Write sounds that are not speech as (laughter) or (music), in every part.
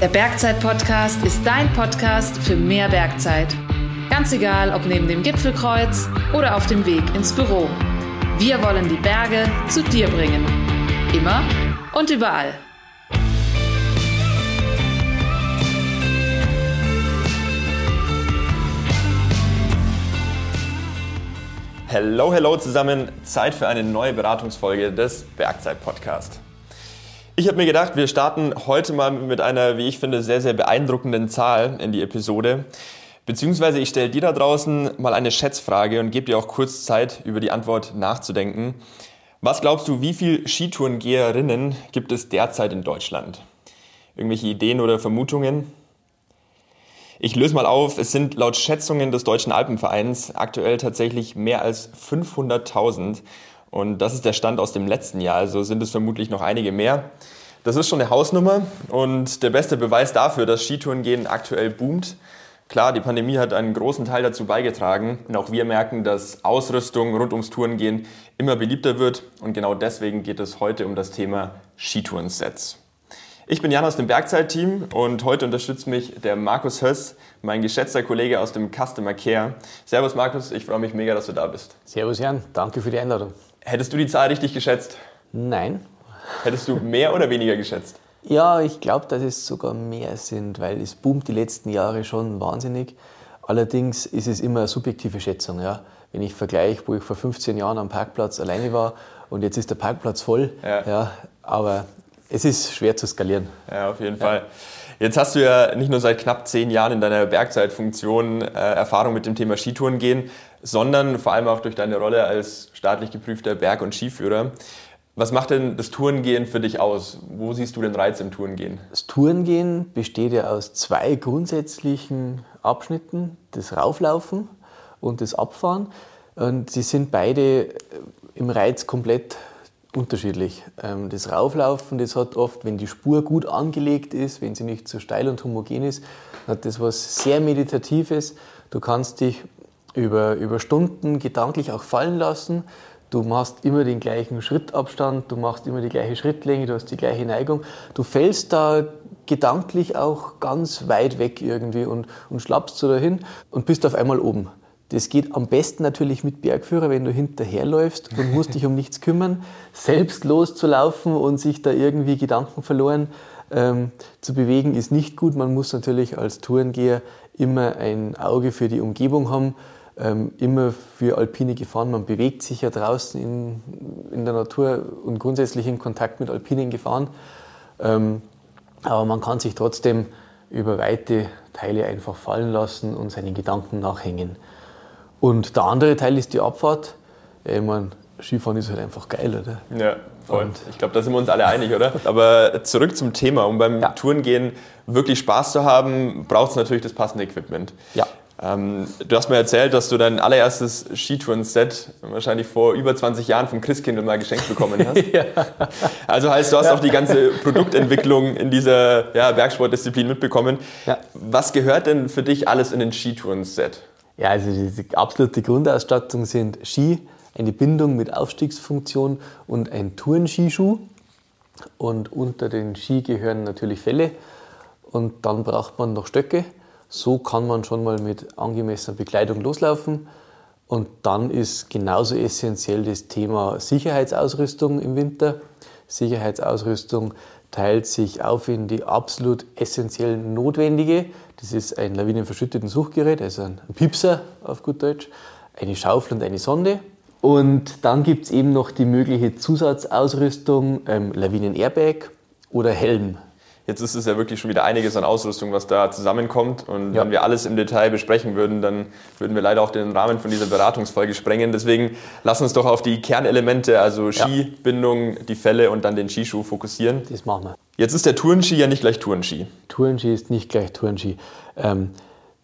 Der Bergzeit-Podcast ist dein Podcast für mehr Bergzeit. Ganz egal, ob neben dem Gipfelkreuz oder auf dem Weg ins Büro. Wir wollen die Berge zu dir bringen. Immer und überall. Hello, hello zusammen. Zeit für eine neue Beratungsfolge des Bergzeit-Podcast. Ich habe mir gedacht, wir starten heute mal mit einer, wie ich finde, sehr, sehr beeindruckenden Zahl in die Episode. Beziehungsweise ich stelle dir da draußen mal eine Schätzfrage und gebe dir auch kurz Zeit, über die Antwort nachzudenken. Was glaubst du, wie viele Skitourengeherinnen gibt es derzeit in Deutschland? Irgendwelche Ideen oder Vermutungen? Ich löse mal auf, es sind laut Schätzungen des Deutschen Alpenvereins aktuell tatsächlich mehr als 500.000 und das ist der Stand aus dem letzten Jahr, also sind es vermutlich noch einige mehr. Das ist schon eine Hausnummer und der beste Beweis dafür, dass Skitourengehen aktuell boomt. Klar, die Pandemie hat einen großen Teil dazu beigetragen und auch wir merken, dass Ausrüstung rund ums Tourengehen immer beliebter wird und genau deswegen geht es heute um das Thema Skitourensets. Ich bin Jan aus dem Bergzeit-Team und heute unterstützt mich der Markus Höss, mein geschätzter Kollege aus dem Customer Care. Servus Markus, ich freue mich mega, dass du da bist. Servus Jan, danke für die Einladung. Hättest du die Zahl richtig geschätzt? Nein. Hättest du mehr oder weniger geschätzt? Ja, ich glaube, dass es sogar mehr sind, weil es boomt die letzten Jahre schon wahnsinnig. Allerdings ist es immer eine subjektive Schätzung. Ja. Wenn ich vergleiche, wo ich vor 15 Jahren am Parkplatz alleine war und jetzt ist der Parkplatz voll, ja. ja aber es ist schwer zu skalieren. Ja, auf jeden ja. Fall. Jetzt hast du ja nicht nur seit knapp zehn Jahren in deiner Bergzeitfunktion äh, Erfahrung mit dem Thema Skitouren gehen, sondern vor allem auch durch deine Rolle als staatlich geprüfter Berg- und Skiführer. Was macht denn das Tourengehen für dich aus? Wo siehst du den Reiz im Tourengehen? Das Tourengehen besteht ja aus zwei grundsätzlichen Abschnitten, das Rauflaufen und das Abfahren. Und sie sind beide im Reiz komplett unterschiedlich. Ähm, das Rauflaufen, das hat oft, wenn die Spur gut angelegt ist, wenn sie nicht zu steil und homogen ist, hat das was sehr Meditatives. Du kannst dich über, über Stunden gedanklich auch fallen lassen. Du machst immer den gleichen Schrittabstand, du machst immer die gleiche Schrittlänge, du hast die gleiche Neigung. Du fällst da gedanklich auch ganz weit weg irgendwie und, und schlappst so dahin und bist auf einmal oben. Das geht am besten natürlich mit Bergführer, wenn du hinterherläufst und musst dich um nichts kümmern. Selbst loszulaufen und sich da irgendwie Gedanken verloren ähm, zu bewegen, ist nicht gut. Man muss natürlich als Tourengeher immer ein Auge für die Umgebung haben, immer für alpine Gefahren. Man bewegt sich ja draußen in, in der Natur und grundsätzlich in Kontakt mit alpinen Gefahren. Ähm, aber man kann sich trotzdem über weite Teile einfach fallen lassen und seinen Gedanken nachhängen. Und der andere Teil ist die Abfahrt. Ja, ich meine, Skifahren ist halt einfach geil, oder? Ja, voll. Und ich glaube, da sind wir uns alle einig, oder? (laughs) Aber zurück zum Thema. Um beim ja. Tourengehen wirklich Spaß zu haben, braucht es natürlich das passende Equipment. Ja. Ähm, du hast mir erzählt, dass du dein allererstes Skitouren-Set wahrscheinlich vor über 20 Jahren vom Christkindl mal geschenkt bekommen hast. (laughs) ja. Also heißt, du hast ja. auch die ganze Produktentwicklung in dieser ja, Bergsportdisziplin mitbekommen. Was gehört denn für dich alles in den Skitouren-Set? Ja, also die absolute Grundausstattung sind Ski, eine Bindung mit Aufstiegsfunktion und ein Tourenskischuh. Und unter den Ski gehören natürlich Felle. Und dann braucht man noch Stöcke. So kann man schon mal mit angemessener Bekleidung loslaufen. Und dann ist genauso essentiell das Thema Sicherheitsausrüstung im Winter. Sicherheitsausrüstung teilt sich auf in die absolut essentiell notwendige. Das ist ein lawinenverschütteten Suchgerät, also ein Pipser auf gut Deutsch, eine Schaufel und eine Sonde. Und dann gibt es eben noch die mögliche Zusatzausrüstung, ähm, Lawinen-Airbag oder Helm. Jetzt ist es ja wirklich schon wieder einiges an Ausrüstung, was da zusammenkommt. Und ja. wenn wir alles im Detail besprechen würden, dann würden wir leider auch den Rahmen von dieser Beratungsfolge sprengen. Deswegen lass uns doch auf die Kernelemente, also Skibindung, ja. die Fälle und dann den Skischuh fokussieren. Das machen wir. Jetzt ist der Tourenski ja nicht gleich Tourenski. Tourenski ist nicht gleich Tourenski. Ähm,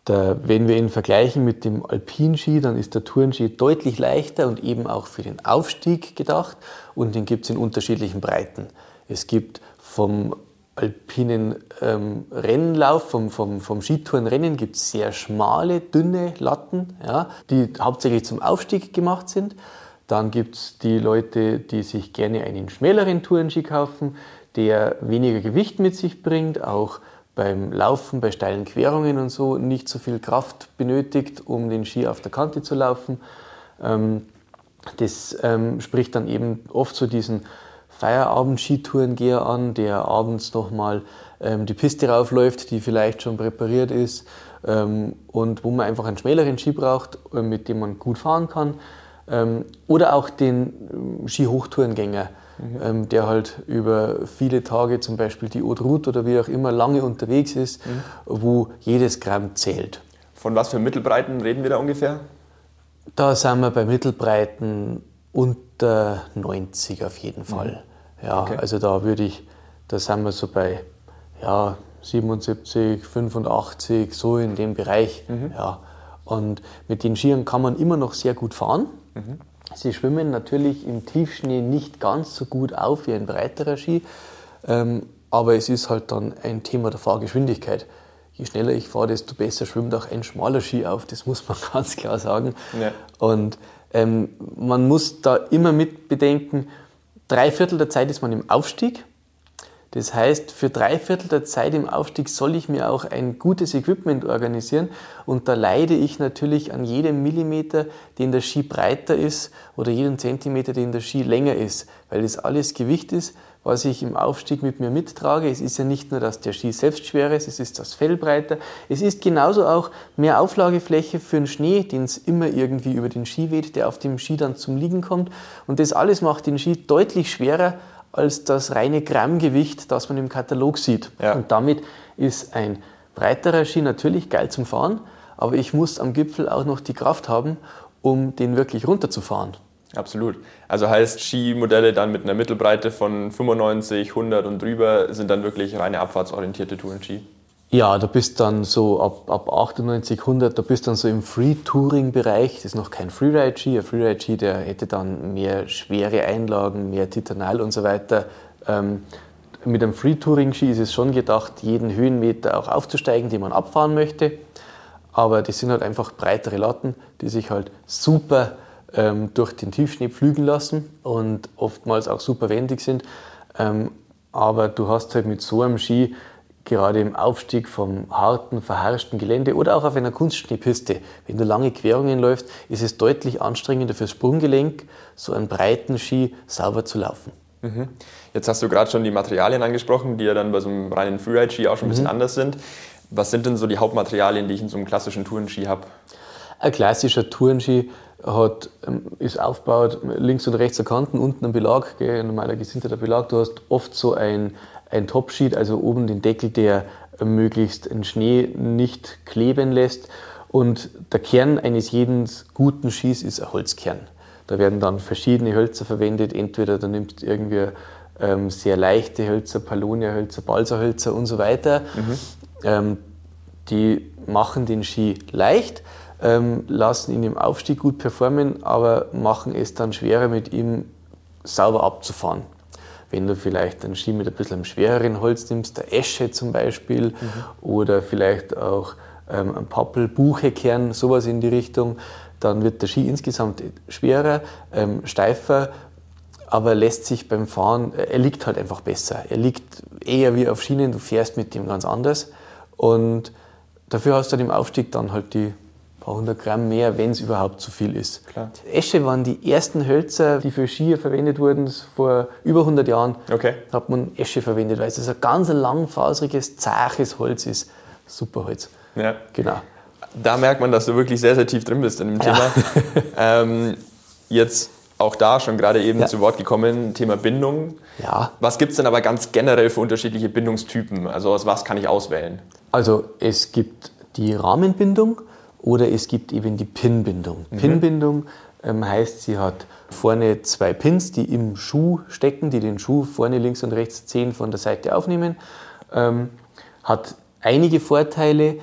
der, wenn wir ihn vergleichen mit dem Alpinski, dann ist der Tourenski deutlich leichter und eben auch für den Aufstieg gedacht. Und den gibt es in unterschiedlichen Breiten. Es gibt vom alpinen ähm, Rennlauf, vom, vom, vom Skitourenrennen gibt es sehr schmale, dünne Latten, ja, die hauptsächlich zum Aufstieg gemacht sind. Dann gibt es die Leute, die sich gerne einen schmäleren Tourenski kaufen, der weniger Gewicht mit sich bringt, auch beim Laufen, bei steilen Querungen und so nicht so viel Kraft benötigt, um den Ski auf der Kante zu laufen. Ähm, das ähm, spricht dann eben oft so diesen Feierabend-Skitourengeher an, der abends nochmal ähm, die Piste raufläuft, die vielleicht schon präpariert ist ähm, und wo man einfach einen schmäleren Ski braucht, äh, mit dem man gut fahren kann. Ähm, oder auch den ähm, Ski-Hochtourengänger, mhm. der halt über viele Tage zum Beispiel die Haute Route oder wie auch immer lange unterwegs ist, mhm. wo jedes Gramm zählt. Von was für Mittelbreiten reden wir da ungefähr? Da sind wir bei Mittelbreiten unter 90 auf jeden Fall. Mhm. Ja, okay. also da würde ich, da sind wir so bei ja, 77, 85, so in dem Bereich. Mhm. Ja. Und mit den Skiern kann man immer noch sehr gut fahren. Mhm. Sie schwimmen natürlich im Tiefschnee nicht ganz so gut auf wie ein breiterer Ski, ähm, aber es ist halt dann ein Thema der Fahrgeschwindigkeit. Je schneller ich fahre, desto besser schwimmt auch ein schmaler Ski auf, das muss man (laughs) ganz klar sagen. Ja. Und ähm, man muss da immer mit bedenken, drei Viertel der Zeit ist man im Aufstieg. Das heißt, für drei Viertel der Zeit im Aufstieg soll ich mir auch ein gutes Equipment organisieren. Und da leide ich natürlich an jedem Millimeter, den der Ski breiter ist oder jeden Zentimeter, den der Ski länger ist, weil das alles Gewicht ist, was ich im Aufstieg mit mir mittrage. Es ist ja nicht nur, dass der Ski selbst schwer ist, es ist das Fell breiter. Es ist genauso auch mehr Auflagefläche für den Schnee, den es immer irgendwie über den Ski weht, der auf dem Ski dann zum Liegen kommt. Und das alles macht den Ski deutlich schwerer als das reine Grammgewicht, das man im Katalog sieht. Ja. Und damit ist ein breiterer Ski natürlich geil zum Fahren, aber ich muss am Gipfel auch noch die Kraft haben, um den wirklich runterzufahren. Absolut. Also heißt Skimodelle dann mit einer Mittelbreite von 95, 100 und drüber sind dann wirklich reine abfahrtsorientierte Tourenski? Ja, da bist dann so ab, ab 98, 100, da bist dann so im Free-Touring-Bereich. Das ist noch kein Freeride-Ski. Ein Freeride-Ski, der hätte dann mehr schwere Einlagen, mehr Titanal und so weiter. Ähm, mit einem Free-Touring-Ski ist es schon gedacht, jeden Höhenmeter auch aufzusteigen, den man abfahren möchte. Aber das sind halt einfach breitere Latten, die sich halt super ähm, durch den Tiefschnee pflügen lassen und oftmals auch super wendig sind. Ähm, aber du hast halt mit so einem Ski gerade im Aufstieg vom harten, verharschten Gelände oder auch auf einer Kunstschneepiste. Wenn du lange Querungen läufst, ist es deutlich anstrengender fürs Sprunggelenk, so einen breiten Ski sauber zu laufen. Mhm. Jetzt hast du gerade schon die Materialien angesprochen, die ja dann bei so einem reinen Freeride-Ski auch schon ein bisschen mhm. anders sind. Was sind denn so die Hauptmaterialien, die ich in so einem klassischen Tourenski habe? Ein klassischer Tourenski hat, ähm, ist aufgebaut, links und rechts Kanten, unten ein Belag, gell, normaler gesinterter Belag. Du hast oft so ein ein Topsheet, also oben den Deckel, der möglichst den Schnee nicht kleben lässt. Und der Kern eines jeden guten Skis ist ein Holzkern. Da werden dann verschiedene Hölzer verwendet. Entweder du nimmst irgendwie ähm, sehr leichte Hölzer, Palonia-Hölzer, Balsa-Hölzer und so weiter. Mhm. Ähm, die machen den Ski leicht, ähm, lassen ihn im Aufstieg gut performen, aber machen es dann schwerer, mit ihm sauber abzufahren. Wenn du vielleicht einen Ski mit ein bisschen schwereren Holz nimmst, der Esche zum Beispiel, mhm. oder vielleicht auch ähm, ein Pappel, Buchekern, sowas in die Richtung, dann wird der Ski insgesamt schwerer, ähm, steifer, aber lässt sich beim Fahren, äh, er liegt halt einfach besser. Er liegt eher wie auf Schienen, du fährst mit dem ganz anders und dafür hast du dann im Aufstieg dann halt die paar hundert Gramm mehr, wenn es überhaupt zu viel ist. Klar. Esche waren die ersten Hölzer, die für Skier verwendet wurden. Vor über 100 Jahren okay. hat man Esche verwendet, weil es ein ganz langfaseriges, zaches Holz ist. Super Holz. Ja. Genau. Da merkt man, dass du wirklich sehr, sehr tief drin bist in dem Thema. Ja. (laughs) ähm, jetzt auch da schon gerade eben ja. zu Wort gekommen, Thema Bindung. Ja. Was gibt es denn aber ganz generell für unterschiedliche Bindungstypen? Also aus was kann ich auswählen? Also es gibt die Rahmenbindung. Oder es gibt eben die Pin-Bindung. Mhm. Pin-Bindung ähm, heißt, sie hat vorne zwei Pins, die im Schuh stecken, die den Schuh vorne links und rechts zehn von der Seite aufnehmen. Ähm, hat einige Vorteile,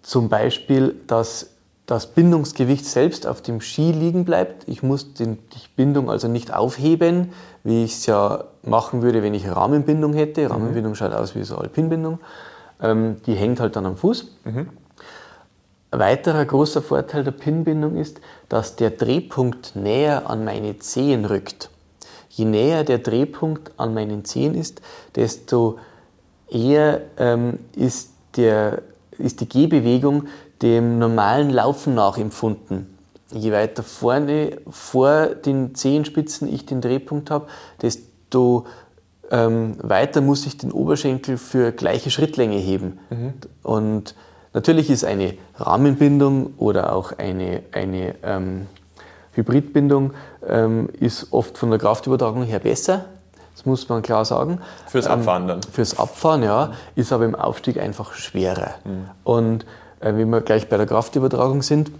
zum Beispiel, dass das Bindungsgewicht selbst auf dem Ski liegen bleibt. Ich muss den, die Bindung also nicht aufheben, wie ich es ja machen würde, wenn ich eine Rahmenbindung hätte. Mhm. Rahmenbindung schaut aus wie so eine Alpinbindung. Ähm, die hängt halt dann am Fuß. Mhm. Ein weiterer großer Vorteil der Pinbindung ist, dass der Drehpunkt näher an meine Zehen rückt. Je näher der Drehpunkt an meinen Zehen ist, desto eher ähm, ist der, ist die Gehbewegung dem normalen Laufen nachempfunden. Je weiter vorne vor den Zehenspitzen ich den Drehpunkt habe, desto ähm, weiter muss ich den Oberschenkel für gleiche Schrittlänge heben. Mhm. Und natürlich ist eine Rahmenbindung oder auch eine, eine ähm, Hybridbindung ähm, ist oft von der Kraftübertragung her besser. Das muss man klar sagen. Fürs Abfahren dann? Fürs Abfahren, ja, ist aber im Aufstieg einfach schwerer. Mhm. Und äh, wenn wir gleich bei der Kraftübertragung sind,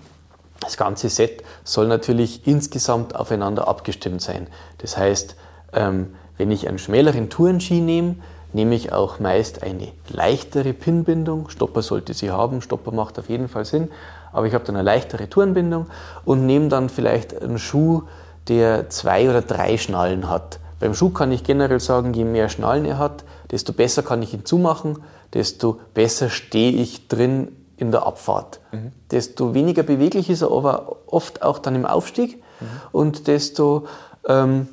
das ganze Set soll natürlich insgesamt aufeinander abgestimmt sein. Das heißt, ähm, wenn ich einen schmäleren Tourenski nehme, nehme ich auch meist eine leichtere Pinbindung. Stopper sollte sie haben, Stopper macht auf jeden Fall Sinn, aber ich habe dann eine leichtere Tourenbindung und nehme dann vielleicht einen Schuh, der zwei oder drei Schnallen hat. Beim Schuh kann ich generell sagen, je mehr Schnallen er hat, desto besser kann ich ihn zumachen, desto besser stehe ich drin in der Abfahrt. Mhm. Desto weniger beweglich ist er aber oft auch dann im Aufstieg mhm. und desto, ähm,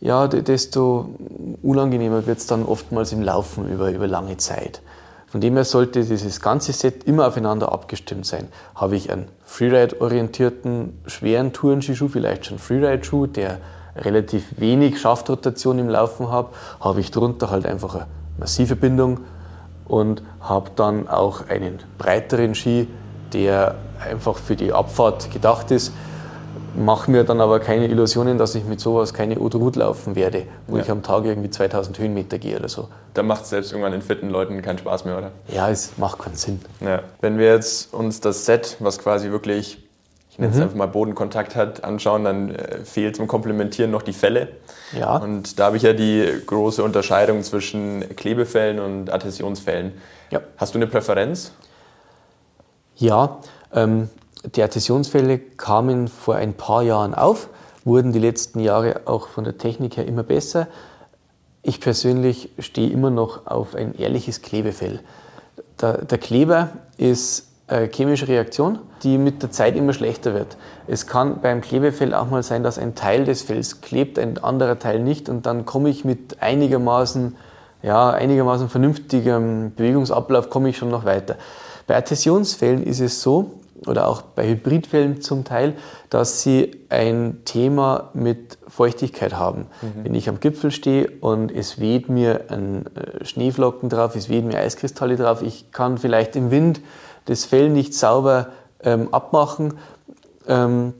ja, desto unangenehmer wird es dann oftmals im Laufen über, über lange Zeit. Von dem her sollte dieses ganze Set immer aufeinander abgestimmt sein. Habe ich einen Freeride-orientierten, schweren Tourenskischuh, vielleicht schon Freeride-Schuh, der relativ wenig Schaftrotation im Laufen hat, habe ich drunter halt einfach eine massive Bindung und habe dann auch einen breiteren Ski, der einfach für die Abfahrt gedacht ist. Mache mir dann aber keine Illusionen, dass ich mit sowas keine Route laufen werde, wo ja. ich am Tag irgendwie 2000 Höhenmeter gehe oder so. Dann macht es selbst irgendwann den fitten Leuten keinen Spaß mehr, oder? Ja, es macht keinen Sinn. Ja. Wenn wir jetzt uns das Set, was quasi wirklich nenne es mhm. einfach mal Bodenkontakt hat, anschauen, dann äh, fehlt zum Komplementieren noch die Fälle. Ja. Und da habe ich ja die große Unterscheidung zwischen Klebefällen und Adhäsionsfällen. Ja. Hast du eine Präferenz? Ja, ähm, die Adhäsionsfälle kamen vor ein paar Jahren auf, wurden die letzten Jahre auch von der Technik her immer besser. Ich persönlich stehe immer noch auf ein ehrliches Klebefell. Der, der Kleber ist eine chemische Reaktion die mit der Zeit immer schlechter wird. Es kann beim Klebefell auch mal sein, dass ein Teil des Fells klebt, ein anderer Teil nicht und dann komme ich mit einigermaßen, ja, einigermaßen vernünftigem Bewegungsablauf komme ich schon noch weiter. Bei Adhäsionsfällen ist es so, oder auch bei Hybridfällen zum Teil, dass sie ein Thema mit Feuchtigkeit haben. Mhm. Wenn ich am Gipfel stehe und es weht mir ein äh, Schneeflocken drauf, es weht mir Eiskristalle drauf, ich kann vielleicht im Wind das Fell nicht sauber ähm, abmachen, ähm,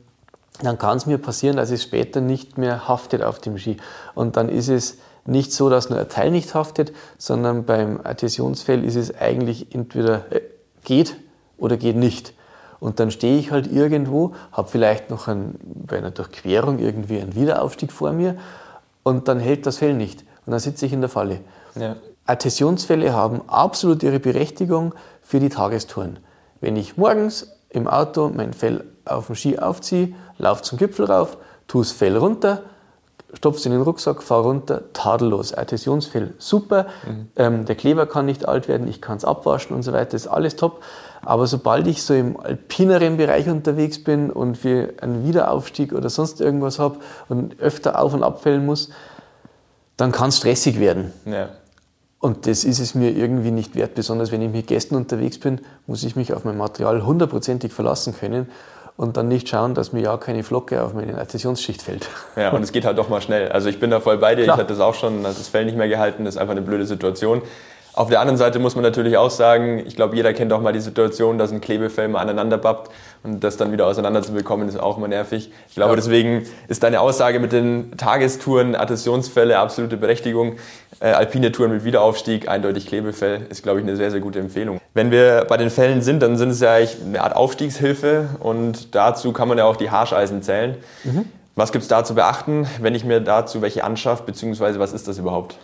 dann kann es mir passieren, dass es später nicht mehr haftet auf dem Ski. Und dann ist es nicht so, dass nur ein Teil nicht haftet, sondern beim Adhäsionsfell ist es eigentlich entweder äh, geht oder geht nicht. Und dann stehe ich halt irgendwo, habe vielleicht noch ein, bei einer Durchquerung irgendwie einen Wiederaufstieg vor mir und dann hält das Fell nicht. Und dann sitze ich in der Falle. Ja. Adhäsionsfälle haben absolut ihre Berechtigung für die Tagestouren. Wenn ich morgens im Auto mein Fell auf dem Ski aufziehe, laufe zum Gipfel rauf, tue das Fell runter, stopfe es in den Rucksack, fahre runter, tadellos. Adhäsionsfell super, mhm. ähm, der Kleber kann nicht alt werden, ich kann es abwaschen und so weiter, ist alles top. Aber sobald ich so im alpineren Bereich unterwegs bin und für einen Wiederaufstieg oder sonst irgendwas habe und öfter auf und abfällen muss, dann kann es stressig werden. Ja. Und das ist es mir irgendwie nicht wert. Besonders wenn ich mit Gästen unterwegs bin, muss ich mich auf mein Material hundertprozentig verlassen können und dann nicht schauen, dass mir ja keine Flocke auf meine Adhäsionsschicht fällt. Ja, und es geht halt doch mal schnell. Also ich bin da voll bei dir. Klar. Ich hatte das auch schon, das Fell nicht mehr gehalten. Das ist einfach eine blöde Situation. Auf der anderen Seite muss man natürlich auch sagen, ich glaube, jeder kennt auch mal die Situation, dass ein Klebefell mal aneinander babbt und das dann wieder auseinander zu bekommen, ist auch immer nervig. Ich glaube, ja. deswegen ist deine Aussage mit den Tagestouren, Adhäsionsfälle, absolute Berechtigung. Äh, alpine Touren mit Wiederaufstieg, eindeutig Klebefell, ist, glaube ich, eine sehr, sehr gute Empfehlung. Wenn wir bei den Fällen sind, dann sind es ja eigentlich eine Art Aufstiegshilfe und dazu kann man ja auch die Harscheisen zählen. Mhm. Was gibt es da zu beachten, wenn ich mir dazu welche anschaffe, beziehungsweise was ist das überhaupt?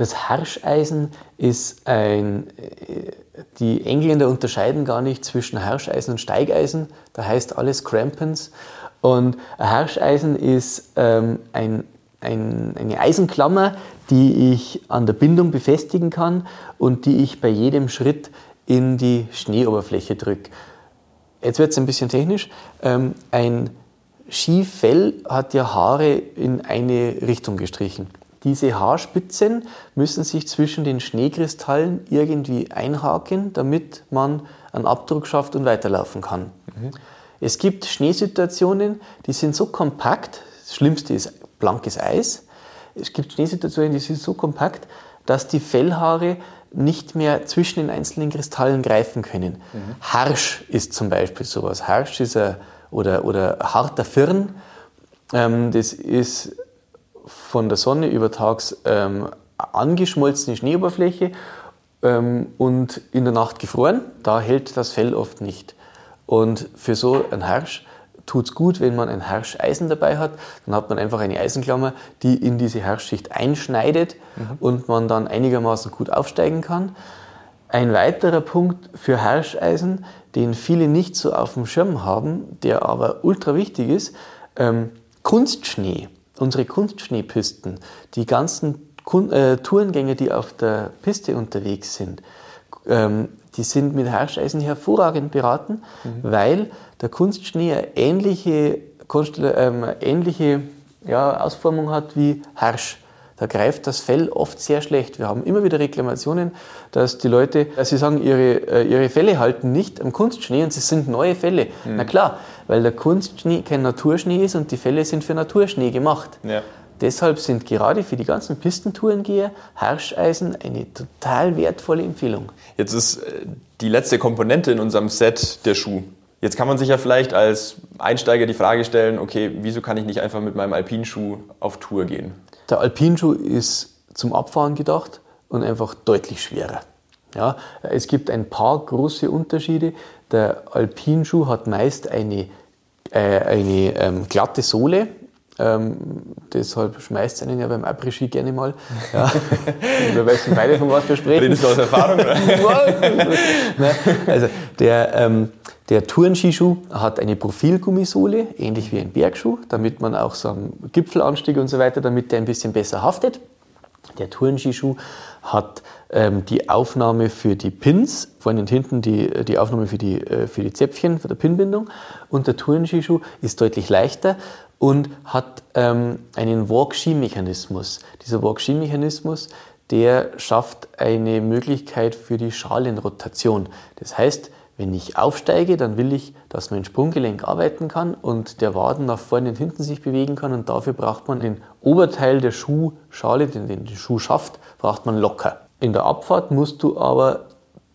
Das Harscheisen ist ein, äh, die Engländer unterscheiden gar nicht zwischen Harscheisen und Steigeisen, da heißt alles Crampons. Und ein Harscheisen ist ähm, ein, ein, eine Eisenklammer, die ich an der Bindung befestigen kann und die ich bei jedem Schritt in die Schneeoberfläche drücke. Jetzt wird es ein bisschen technisch. Ähm, ein Skifell hat ja Haare in eine Richtung gestrichen. Diese Haarspitzen müssen sich zwischen den Schneekristallen irgendwie einhaken, damit man einen Abdruck schafft und weiterlaufen kann. Mhm. Es gibt Schneesituationen, die sind so kompakt, das Schlimmste ist blankes Eis. Es gibt Schneesituationen, die sind so kompakt, dass die Fellhaare nicht mehr zwischen den einzelnen Kristallen greifen können. Mhm. Harsch ist zum Beispiel sowas. Harsch ist ein, oder, oder harter Firn. Ähm, das ist von der Sonne übertags ähm, angeschmolzene Schneeoberfläche ähm, und in der Nacht gefroren. Da hält das Fell oft nicht. Und für so ein Harsch tut es gut, wenn man ein Harscheisen dabei hat. Dann hat man einfach eine Eisenklammer, die in diese Harschschicht einschneidet mhm. und man dann einigermaßen gut aufsteigen kann. Ein weiterer Punkt für Harscheisen, den viele nicht so auf dem Schirm haben, der aber ultra wichtig ist, ähm, Kunstschnee. Unsere Kunstschneepisten, die ganzen Kun äh, Tourengänger, die auf der Piste unterwegs sind, ähm, die sind mit Harscheisen hervorragend beraten, mhm. weil der Kunstschnee eine ähnliche, ähm, ähnliche ja, Ausformung hat wie Harsch. Da greift das Fell oft sehr schlecht. Wir haben immer wieder Reklamationen, dass die Leute, dass sie sagen, ihre, äh, ihre Felle halten nicht am Kunstschnee und sie sind neue Felle. Mhm. Na klar, weil der Kunstschnee kein Naturschnee ist und die Felle sind für Naturschnee gemacht. Ja. Deshalb sind gerade für die ganzen Pistentourengeher Harscheisen eine total wertvolle Empfehlung. Jetzt ist äh, die letzte Komponente in unserem Set der Schuh. Jetzt kann man sich ja vielleicht als Einsteiger die Frage stellen, okay, wieso kann ich nicht einfach mit meinem Alpinschuh auf Tour gehen? Der Alpinschuh ist zum Abfahren gedacht und einfach deutlich schwerer. Ja, es gibt ein paar große Unterschiede. Der Alpinschuh hat meist eine, äh, eine ähm, glatte Sohle, ähm, deshalb schmeißt es einen ja beim Après-Ski gerne mal. Ja. (laughs) wir wissen beide, von was wir sprechen. Redest du aus Erfahrung? (laughs) (laughs) Ne? also der, ähm, der Tourenskischuh hat eine Profilgummisohle, ähnlich wie ein Bergschuh, damit man auch so am Gipfelanstieg und so weiter, damit der ein bisschen besser haftet. Der Tourenskischuh hat ähm, die Aufnahme für die Pins, vorne und hinten die, die Aufnahme für die, äh, für die Zäpfchen, für die Pinbindung. Und der Tourenskischuh ist deutlich leichter und hat ähm, einen Walk-Ski-Mechanismus. Dieser Walk-Ski-Mechanismus, der schafft eine Möglichkeit für die Schalenrotation. Das heißt, wenn ich aufsteige, dann will ich, dass mein Sprunggelenk arbeiten kann und der Waden nach vorne und hinten sich bewegen kann und dafür braucht man den Oberteil der Schuhschale, den den Schuh schafft, braucht man locker. In der Abfahrt musst du aber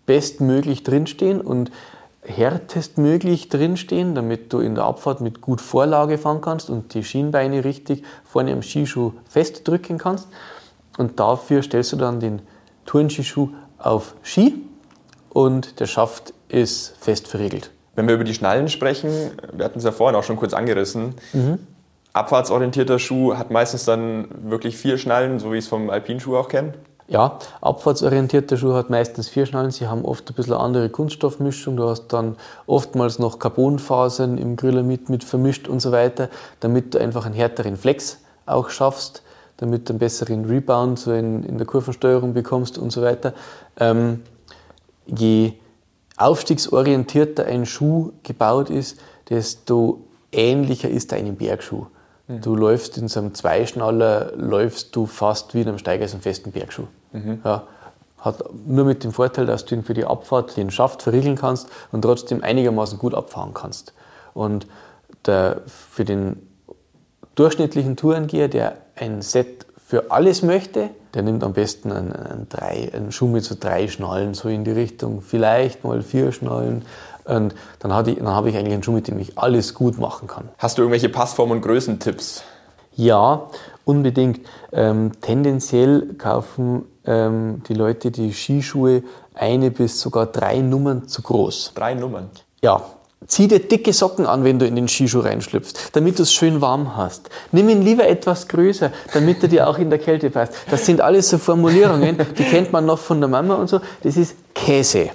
bestmöglich drinstehen und härtestmöglich drinstehen, damit du in der Abfahrt mit gut Vorlage fahren kannst und die Schienbeine richtig vorne am Skischuh festdrücken kannst. Und dafür stellst du dann den Tourenskischuh auf Ski und der Schaft ist fest verriegelt. Wenn wir über die Schnallen sprechen, wir hatten es ja vorhin auch schon kurz angerissen, mhm. abfahrtsorientierter Schuh hat meistens dann wirklich vier Schnallen, so wie ich es vom Alpinschuh auch kenne. Ja, abfahrtsorientierter Schuh hat meistens vier Schnallen. Sie haben oft ein bisschen andere Kunststoffmischung. Du hast dann oftmals noch Carbonfasern im Acrylamid mit vermischt und so weiter, damit du einfach einen härteren Flex auch schaffst, damit du einen besseren Rebound so in, in der Kurvensteuerung bekommst und so weiter. Ähm, je aufstiegsorientierter ein Schuh gebaut ist, desto ähnlicher ist er einem Bergschuh. Mhm. Du läufst in so einem Zweischnaller, läufst du fast wie in einem Steigeisen festen Bergschuh. Mhm. Ja, hat nur mit dem Vorteil, dass du ihn für die Abfahrt den Schaft verriegeln kannst und trotzdem einigermaßen gut abfahren kannst. Und der, für den durchschnittlichen Tourengeher, der ein Set für alles möchte, der nimmt am besten einen, einen, drei, einen Schuh mit so drei Schnallen, so in die Richtung, vielleicht mal vier Schnallen, und dann, hatte ich, dann habe ich eigentlich einen Schuh, mit dem ich alles gut machen kann. Hast du irgendwelche Passform- und Größentipps? Ja, unbedingt. Ähm, tendenziell kaufen ähm, die Leute die Skischuhe eine bis sogar drei Nummern zu groß. Drei Nummern? Ja. Zieh dir dicke Socken an, wenn du in den Skischuh reinschlüpfst, damit du es schön warm hast. Nimm ihn lieber etwas größer, damit er dir auch in der Kälte passt. Das sind alles so Formulierungen, die kennt man noch von der Mama und so. Das ist Käse.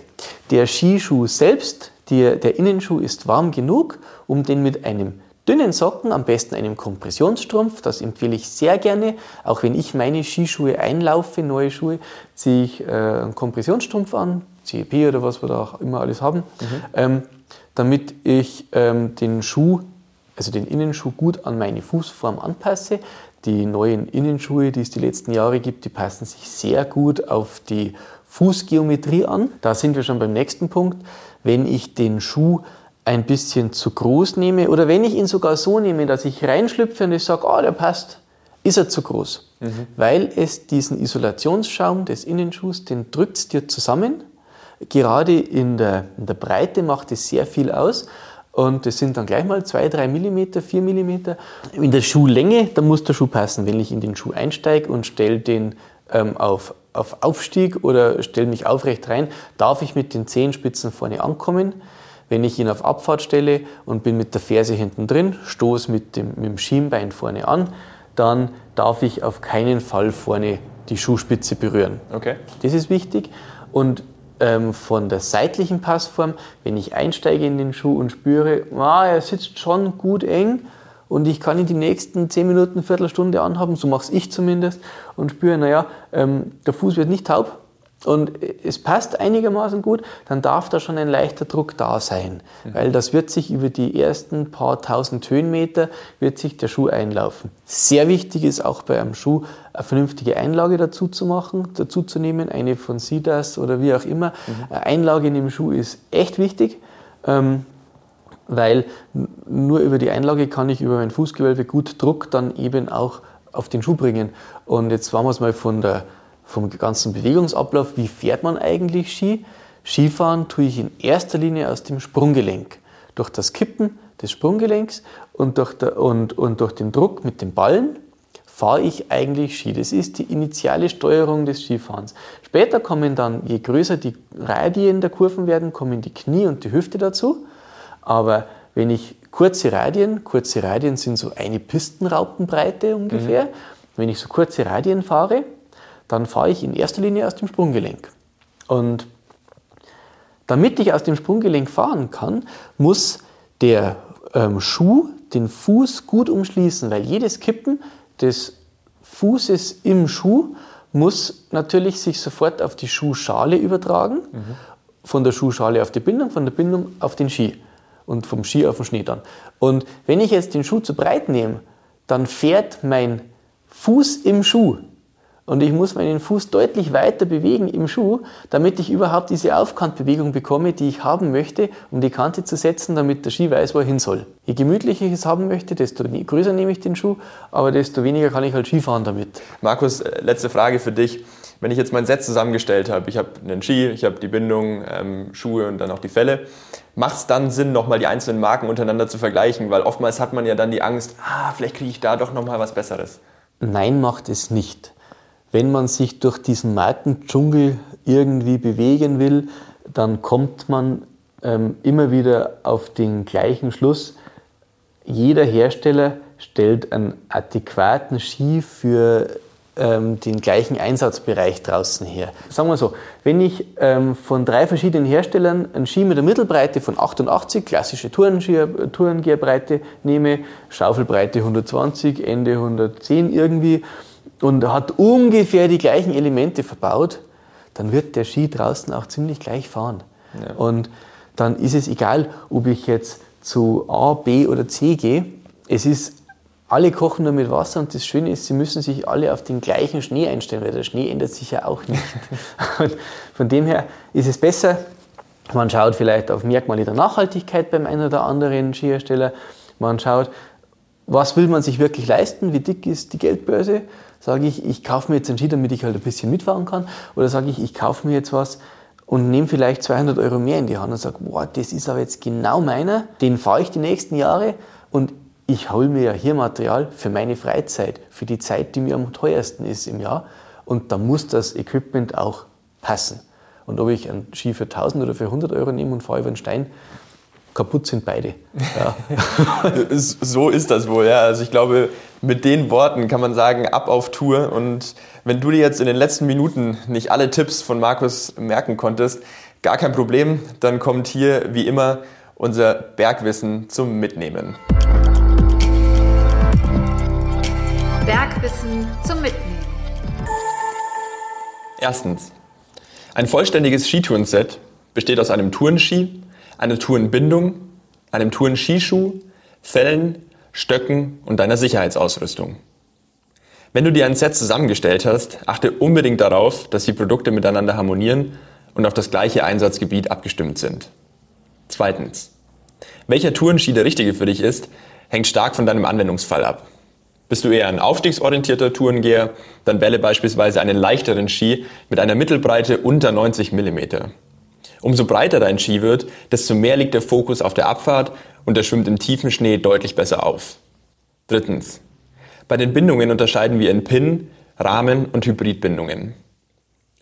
Der Skischuh selbst die, der Innenschuh ist warm genug, um den mit einem dünnen Socken, am besten einem Kompressionsstrumpf, das empfehle ich sehr gerne. Auch wenn ich meine Skischuhe einlaufe, neue Schuhe, ziehe ich äh, einen Kompressionsstrumpf an, CEP oder was wir da auch immer alles haben, mhm. ähm, damit ich ähm, den Schuh, also den Innenschuh gut an meine Fußform anpasse, Die neuen Innenschuhe, die es die letzten Jahre gibt, die passen sich sehr gut auf die Fußgeometrie an. Da sind wir schon beim nächsten Punkt. Wenn ich den Schuh ein bisschen zu groß nehme oder wenn ich ihn sogar so nehme, dass ich reinschlüpfe und ich sage, oh, der passt, ist er zu groß. Mhm. Weil es diesen Isolationsschaum des Innenschuhs, den drückt es dir zusammen. Gerade in der, in der Breite macht es sehr viel aus. Und das sind dann gleich mal 2, 3 mm, 4 mm. In der Schuhlänge, da muss der Schuh passen. Wenn ich in den Schuh einsteige und stelle den ähm, auf, auf Aufstieg oder stelle mich aufrecht rein, darf ich mit den Zehenspitzen vorne ankommen. Wenn ich ihn auf Abfahrt stelle und bin mit der Ferse hinten drin, stoße mit dem, mit dem Schienbein vorne an, dann darf ich auf keinen Fall vorne die Schuhspitze berühren. Okay. Das ist wichtig. Und ähm, von der seitlichen Passform, wenn ich einsteige in den Schuh und spüre, ah, er sitzt schon gut eng und ich kann ihn die nächsten 10 Minuten, Viertelstunde anhaben, so mache ich zumindest, und spüre, naja, ähm, der Fuß wird nicht taub, und es passt einigermaßen gut, dann darf da schon ein leichter Druck da sein, mhm. weil das wird sich über die ersten paar tausend Höhenmeter wird sich der Schuh einlaufen. Sehr wichtig ist auch bei einem Schuh eine vernünftige Einlage dazu zu machen, dazu zu nehmen, eine von Sidas oder wie auch immer. Mhm. Eine Einlage in dem Schuh ist echt wichtig, ähm, weil nur über die Einlage kann ich über mein Fußgewölbe gut Druck dann eben auch auf den Schuh bringen. Und jetzt waren wir es mal von der vom ganzen Bewegungsablauf, wie fährt man eigentlich Ski? Skifahren tue ich in erster Linie aus dem Sprunggelenk. Durch das Kippen des Sprunggelenks und durch, der, und, und durch den Druck mit den Ballen fahre ich eigentlich Ski. Das ist die initiale Steuerung des Skifahrens. Später kommen dann, je größer die Radien der Kurven werden, kommen die Knie und die Hüfte dazu. Aber wenn ich kurze Radien, kurze Radien sind so eine Pistenraupenbreite ungefähr, mhm. wenn ich so kurze Radien fahre, dann fahre ich in erster Linie aus dem Sprunggelenk. Und damit ich aus dem Sprunggelenk fahren kann, muss der ähm, Schuh den Fuß gut umschließen, weil jedes Kippen des Fußes im Schuh muss natürlich sich sofort auf die Schuhschale übertragen, mhm. von der Schuhschale auf die Bindung, von der Bindung auf den Ski und vom Ski auf den Schnee dann. Und wenn ich jetzt den Schuh zu breit nehme, dann fährt mein Fuß im Schuh und ich muss meinen Fuß deutlich weiter bewegen im Schuh, damit ich überhaupt diese Aufkantbewegung bekomme, die ich haben möchte, um die Kante zu setzen, damit der Ski weiß, wo er hin soll. Je gemütlicher ich es haben möchte, desto größer nehme ich den Schuh, aber desto weniger kann ich halt Skifahren damit. Markus, äh, letzte Frage für dich. Wenn ich jetzt mein Set zusammengestellt habe, ich habe einen Ski, ich habe die Bindung, ähm, Schuhe und dann auch die Felle, macht es dann Sinn, nochmal die einzelnen Marken untereinander zu vergleichen? Weil oftmals hat man ja dann die Angst, ah, vielleicht kriege ich da doch nochmal was Besseres. Nein, macht es nicht wenn man sich durch diesen Markendschungel irgendwie bewegen will, dann kommt man ähm, immer wieder auf den gleichen Schluss. Jeder Hersteller stellt einen adäquaten Ski für ähm, den gleichen Einsatzbereich draußen her. Sagen wir so, wenn ich ähm, von drei verschiedenen Herstellern einen Ski mit einer Mittelbreite von 88, klassische Tourengeherbreite nehme, Schaufelbreite 120, Ende 110 irgendwie, und hat ungefähr die gleichen Elemente verbaut, dann wird der Ski draußen auch ziemlich gleich fahren. Ja. Und dann ist es egal, ob ich jetzt zu A, B oder C gehe. Es ist, alle kochen nur mit Wasser und das Schöne ist, sie müssen sich alle auf den gleichen Schnee einstellen, weil der Schnee ändert sich ja auch nicht. (laughs) und von dem her ist es besser, man schaut vielleicht auf Merkmale der Nachhaltigkeit beim einen oder anderen Skihersteller. Man schaut, was will man sich wirklich leisten, wie dick ist die Geldbörse Sage ich, ich kaufe mir jetzt einen Ski, damit ich halt ein bisschen mitfahren kann? Oder sage ich, ich kaufe mir jetzt was und nehme vielleicht 200 Euro mehr in die Hand und sage, boah, das ist aber jetzt genau meiner, den fahre ich die nächsten Jahre und ich hole mir ja hier Material für meine Freizeit, für die Zeit, die mir am teuersten ist im Jahr. Und da muss das Equipment auch passen. Und ob ich einen Ski für 1000 oder für 100 Euro nehme und fahre über einen Stein, kaputt sind beide. Ja. (laughs) so ist das wohl, ja. Also ich glaube, mit den Worten kann man sagen, ab auf Tour. Und wenn du dir jetzt in den letzten Minuten nicht alle Tipps von Markus merken konntest, gar kein Problem, dann kommt hier wie immer unser Bergwissen zum Mitnehmen. Bergwissen zum Mitnehmen. Erstens. Ein vollständiges Skitourenset besteht aus einem Tourenski, einer Tourenbindung, einem Tourenskischuh, Fellen, Stöcken und deiner Sicherheitsausrüstung. Wenn du dir ein Set zusammengestellt hast, achte unbedingt darauf, dass die Produkte miteinander harmonieren und auf das gleiche Einsatzgebiet abgestimmt sind. Zweitens. Welcher Tourenski der richtige für dich ist, hängt stark von deinem Anwendungsfall ab. Bist du eher ein aufstiegsorientierter Tourengeher, dann wähle beispielsweise einen leichteren Ski mit einer Mittelbreite unter 90 mm. Umso breiter dein Ski wird, desto mehr liegt der Fokus auf der Abfahrt und er schwimmt im tiefen Schnee deutlich besser auf. Drittens. Bei den Bindungen unterscheiden wir in Pin, Rahmen und Hybridbindungen.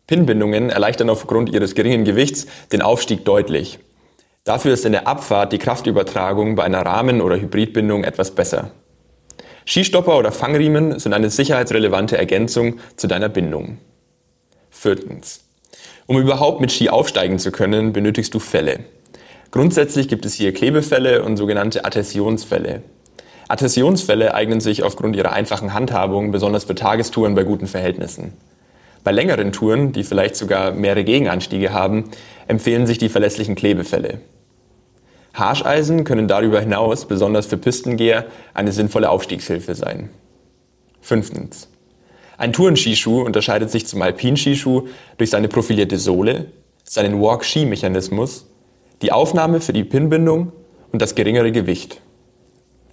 Pin-Bindungen erleichtern aufgrund ihres geringen Gewichts den Aufstieg deutlich. Dafür ist in der Abfahrt die Kraftübertragung bei einer Rahmen- oder Hybridbindung etwas besser. Skistopper oder Fangriemen sind eine sicherheitsrelevante Ergänzung zu deiner Bindung. Viertens. Um überhaupt mit Ski aufsteigen zu können, benötigst du Fälle. Grundsätzlich gibt es hier Klebefälle und sogenannte Adhäsionsfälle. Adhäsionsfälle eignen sich aufgrund ihrer einfachen Handhabung besonders für Tagestouren bei guten Verhältnissen. Bei längeren Touren, die vielleicht sogar mehrere Gegenanstiege haben, empfehlen sich die verlässlichen Klebefälle. Harscheisen können darüber hinaus, besonders für Pistengeher, eine sinnvolle Aufstiegshilfe sein. Fünftens. Ein Tourenskischuh unterscheidet sich zum Alpinskischuh durch seine profilierte Sohle, seinen Walk-Ski-Mechanismus, die Aufnahme für die Pinbindung und das geringere Gewicht.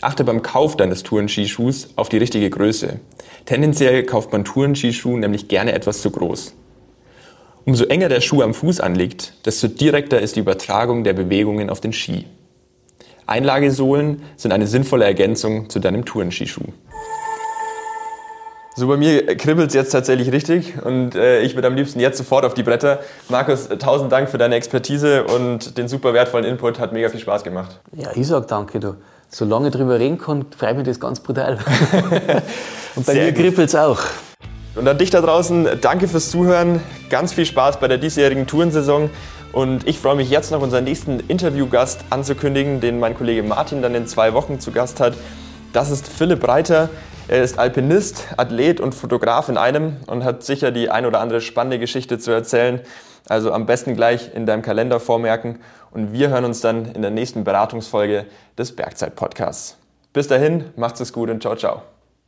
Achte beim Kauf deines Tourenskischuhs auf die richtige Größe. Tendenziell kauft man Tourenskischuh nämlich gerne etwas zu groß. Umso enger der Schuh am Fuß anliegt, desto direkter ist die Übertragung der Bewegungen auf den Ski. Einlagesohlen sind eine sinnvolle Ergänzung zu deinem Tourenskischuh. So, bei mir kribbelt es jetzt tatsächlich richtig und äh, ich würde am liebsten jetzt sofort auf die Bretter. Markus, tausend Dank für deine Expertise und den super wertvollen Input. Hat mega viel Spaß gemacht. Ja, ich sag danke, du solange ich drüber reden kann, freut mich das ganz brutal. (laughs) Und bei Sehr mir kribbelt es auch. Und an dich da draußen, danke fürs Zuhören. Ganz viel Spaß bei der diesjährigen Tourensaison. Und ich freue mich jetzt noch, unseren nächsten Interviewgast anzukündigen, den mein Kollege Martin dann in zwei Wochen zu Gast hat. Das ist Philipp Reiter. Er ist Alpinist, Athlet und Fotograf in einem und hat sicher die ein oder andere spannende Geschichte zu erzählen. Also am besten gleich in deinem Kalender vormerken und wir hören uns dann in der nächsten Beratungsfolge des Bergzeit-Podcasts. Bis dahin, macht's es gut und ciao, ciao.